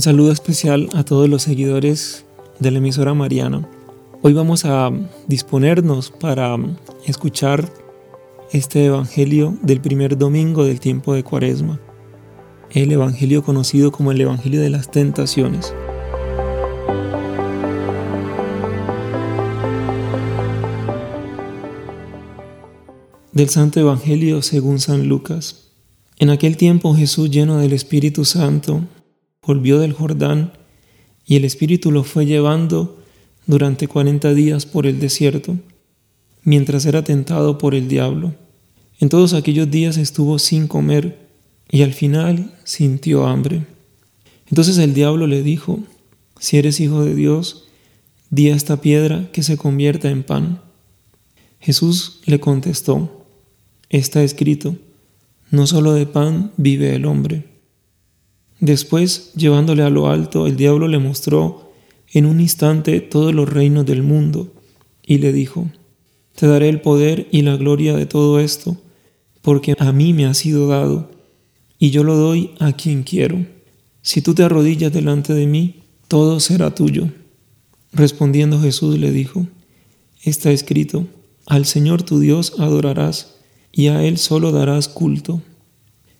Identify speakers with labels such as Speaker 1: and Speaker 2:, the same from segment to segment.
Speaker 1: Un saludo especial a todos los seguidores de la emisora Mariana. Hoy vamos a disponernos para escuchar este Evangelio del primer domingo del tiempo de Cuaresma, el Evangelio conocido como el Evangelio de las Tentaciones. Del Santo Evangelio según San Lucas. En aquel tiempo Jesús lleno del Espíritu Santo volvió del Jordán y el Espíritu lo fue llevando durante cuarenta días por el desierto, mientras era tentado por el diablo. En todos aquellos días estuvo sin comer y al final sintió hambre. Entonces el diablo le dijo, si eres hijo de Dios, di a esta piedra que se convierta en pan. Jesús le contestó, está escrito, no solo de pan vive el hombre. Después, llevándole a lo alto, el diablo le mostró en un instante todos los reinos del mundo y le dijo, Te daré el poder y la gloria de todo esto, porque a mí me ha sido dado, y yo lo doy a quien quiero. Si tú te arrodillas delante de mí, todo será tuyo. Respondiendo Jesús le dijo, Está escrito, al Señor tu Dios adorarás, y a Él solo darás culto.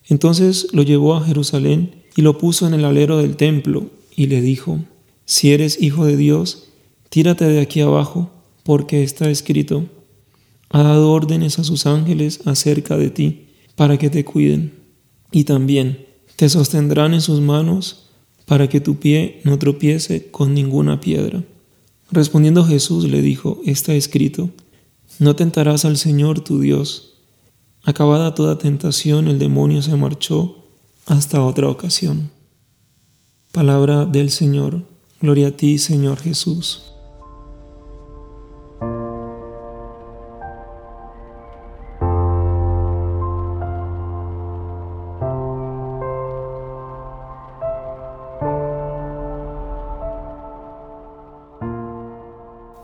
Speaker 1: Entonces lo llevó a Jerusalén, y lo puso en el alero del templo y le dijo, Si eres hijo de Dios, tírate de aquí abajo, porque está escrito, ha dado órdenes a sus ángeles acerca de ti, para que te cuiden, y también te sostendrán en sus manos, para que tu pie no tropiece con ninguna piedra. Respondiendo Jesús le dijo, está escrito, no tentarás al Señor tu Dios. Acabada toda tentación, el demonio se marchó hasta otra ocasión. Palabra del Señor. Gloria a ti, Señor Jesús.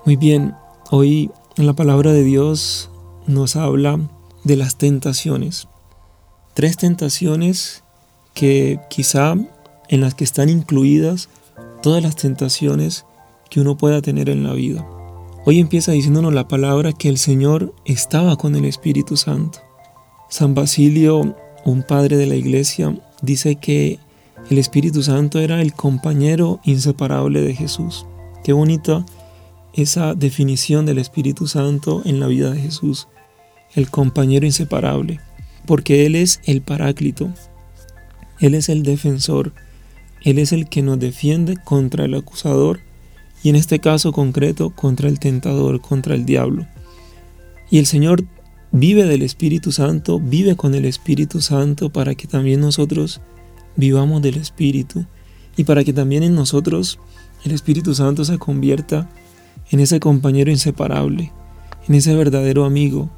Speaker 1: Muy bien, hoy la palabra de Dios nos habla de las tentaciones. Tres tentaciones que quizá en las que están incluidas todas las tentaciones que uno pueda tener en la vida. Hoy empieza diciéndonos la palabra que el Señor estaba con el Espíritu Santo. San Basilio, un padre de la iglesia, dice que el Espíritu Santo era el compañero inseparable de Jesús. Qué bonita esa definición del Espíritu Santo en la vida de Jesús. El compañero inseparable. Porque Él es el Paráclito, él es el defensor, Él es el que nos defiende contra el acusador y en este caso concreto contra el tentador, contra el diablo. Y el Señor vive del Espíritu Santo, vive con el Espíritu Santo para que también nosotros vivamos del Espíritu y para que también en nosotros el Espíritu Santo se convierta en ese compañero inseparable, en ese verdadero amigo,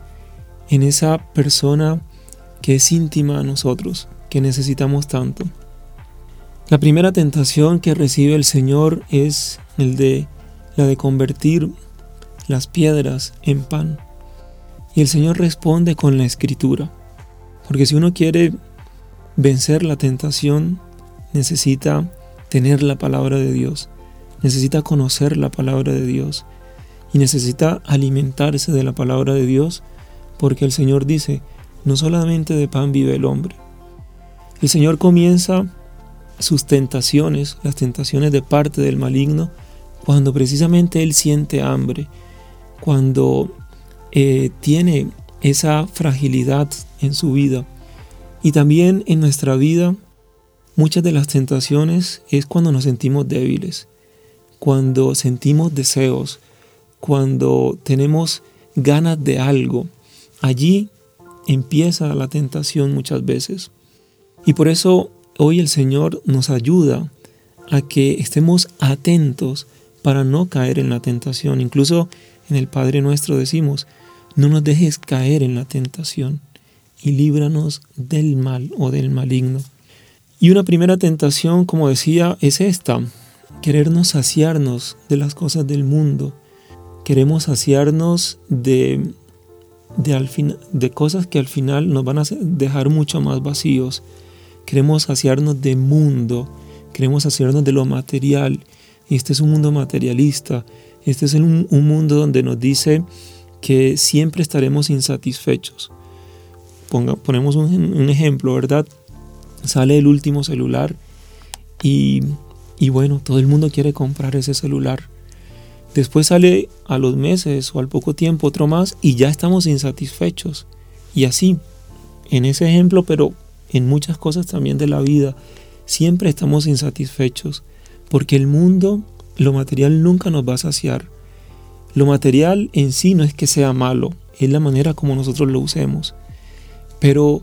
Speaker 1: en esa persona que es íntima a nosotros que necesitamos tanto. La primera tentación que recibe el Señor es el de la de convertir las piedras en pan. Y el Señor responde con la escritura. Porque si uno quiere vencer la tentación, necesita tener la palabra de Dios, necesita conocer la palabra de Dios y necesita alimentarse de la palabra de Dios, porque el Señor dice, no solamente de pan vive el hombre, el Señor comienza sus tentaciones, las tentaciones de parte del maligno, cuando precisamente Él siente hambre, cuando eh, tiene esa fragilidad en su vida. Y también en nuestra vida, muchas de las tentaciones es cuando nos sentimos débiles, cuando sentimos deseos, cuando tenemos ganas de algo. Allí empieza la tentación muchas veces. Y por eso hoy el Señor nos ayuda a que estemos atentos para no caer en la tentación. Incluso en el Padre nuestro decimos, no nos dejes caer en la tentación y líbranos del mal o del maligno. Y una primera tentación, como decía, es esta, querernos saciarnos de las cosas del mundo. Queremos saciarnos de, de, cosas que al final nos van a dejar mucho más vacíos Queremos saciarnos de mundo, queremos hacernos de lo material. Y este es un mundo materialista. Este es un, mundo donde nos dice que siempre estaremos insatisfechos. ponemos un, ejemplo, ¿verdad? Sale el último celular y, y bueno, todo el mundo quiere comprar ese celular. Después sale a los meses o al poco tiempo otro más y ya estamos insatisfechos. Y así, en ese ejemplo, pero en muchas cosas también de la vida, siempre estamos insatisfechos porque el mundo, lo material nunca nos va a saciar. Lo material en sí no es que sea malo, es la manera como nosotros lo usemos. Pero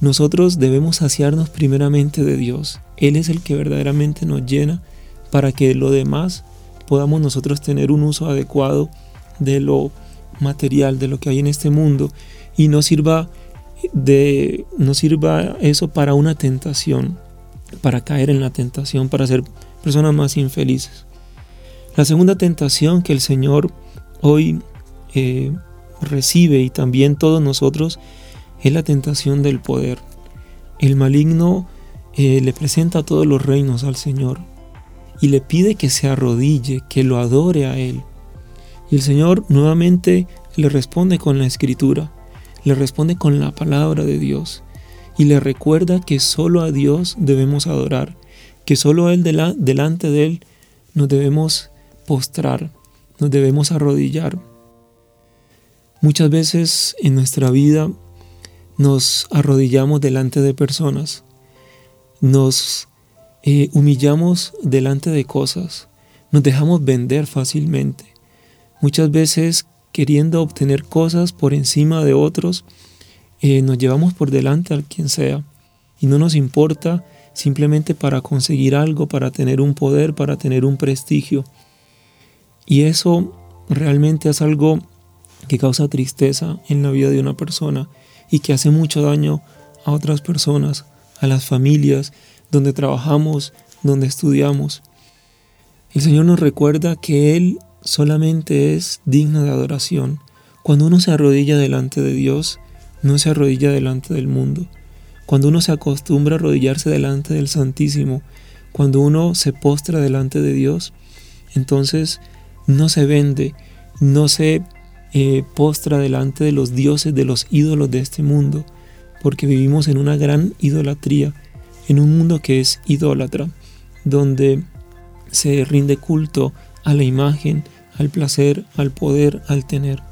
Speaker 1: nosotros debemos saciarnos primeramente de Dios. Él es el que verdaderamente nos llena para que lo demás podamos nosotros tener un uso adecuado de lo material, de lo que hay en este mundo y no sirva de no sirva eso para una tentación, para caer en la tentación, para ser personas más infelices. La segunda tentación que el Señor hoy eh, recibe y también todos nosotros es la tentación del poder. El maligno eh, le presenta todos los reinos al Señor y le pide que se arrodille, que lo adore a Él. Y el Señor nuevamente le responde con la escritura, le responde con la palabra de Dios y le recuerda que solo a Dios debemos adorar, que solo a Él delante de Él nos debemos postrar, nos debemos arrodillar. Muchas veces en nuestra vida nos arrodillamos delante de personas, nos eh, humillamos delante de cosas, nos dejamos vender fácilmente. Muchas veces queriendo obtener cosas por encima de otros, eh, nos llevamos por delante a quien sea y no nos importa simplemente para conseguir algo, para tener un poder, para tener un prestigio. Y eso realmente es algo que causa tristeza en la vida de una persona y que hace mucho daño a otras personas, a las familias donde trabajamos, donde estudiamos. El Señor nos recuerda que Él solamente es digno de adoración. Cuando uno se arrodilla delante de Dios, no se arrodilla delante del mundo. Cuando uno se acostumbra a arrodillarse delante del Santísimo, cuando uno se postra delante de Dios, entonces no se vende, no se eh, postra delante de los dioses, de los ídolos de este mundo, porque vivimos en una gran idolatría en un mundo que es idólatra, donde se rinde culto a la imagen, al placer, al poder, al tener.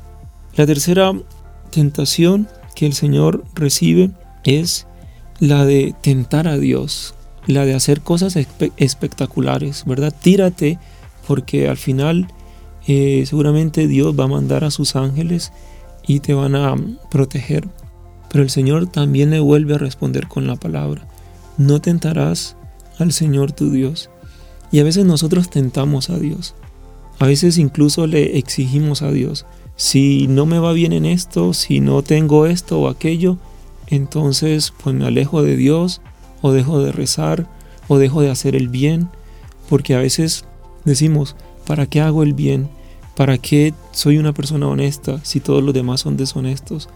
Speaker 1: La tercera tentación que el Señor recibe es la de tentar a Dios, la de hacer cosas espectaculares, ¿verdad? Tírate porque al final eh, seguramente Dios va a mandar a sus ángeles y te van a proteger. Pero el Señor también le vuelve a responder con la palabra no tentarás al Señor tu Dios. Y a veces nosotros tentamos a Dios. A veces incluso le exigimos a Dios. Si no me va bien en esto, si no tengo esto o aquello, entonces pues me alejo de Dios o dejo de rezar o dejo de hacer el bien. Porque a veces decimos, ¿para qué hago el bien? ¿Para qué soy una persona honesta si todos los demás son deshonestos?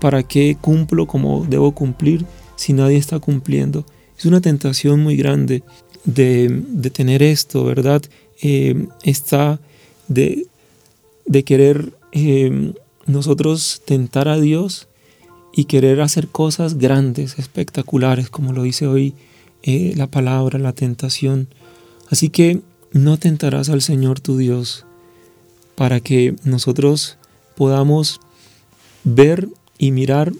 Speaker 1: ¿Para qué cumplo como debo cumplir si nadie está cumpliendo? Es una tentación muy grande de, tener esto, ¿verdad? Eh, está de, querer eh, nosotros tentar a Dios y querer hacer cosas grandes, espectaculares, como lo dice hoy eh, la palabra, la tentación. Así que no tentarás al Señor tu Dios para que nosotros podamos ver y mirar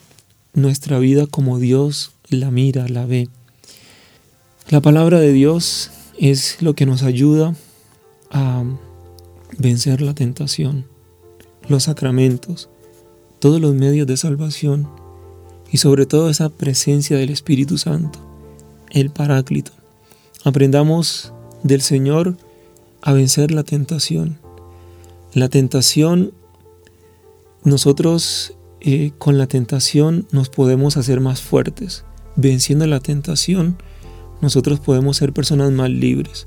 Speaker 1: nuestra vida como Dios la mira, la ve. La palabra de Dios es lo que nos ayuda a vencer la tentación, los sacramentos, todos los medios de salvación y sobre todo esa presencia del Espíritu Santo, el Paráclito. Aprendamos del Señor a vencer la tentación. La tentación, nosotros eh, con la tentación nos podemos hacer más fuertes. Venciendo la tentación, nosotros podemos ser personas más libres.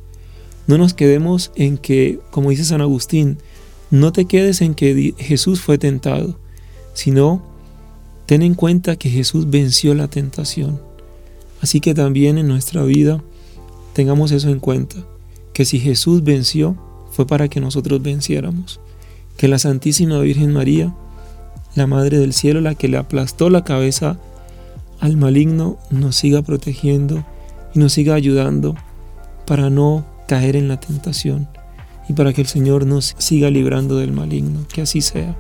Speaker 1: No nos quedemos en que, como dice San Agustín, no te quedes en que Jesús fue tentado, sino ten en cuenta que Jesús venció la tentación. Así que también en nuestra vida tengamos eso en cuenta, que si Jesús venció, fue para que nosotros venciéramos. Que la Santísima Virgen María, la Madre del Cielo, la que le aplastó la cabeza al maligno, nos siga protegiendo y nos siga ayudando para no caer en la tentación y para que el Señor nos siga librando del maligno. Que así sea.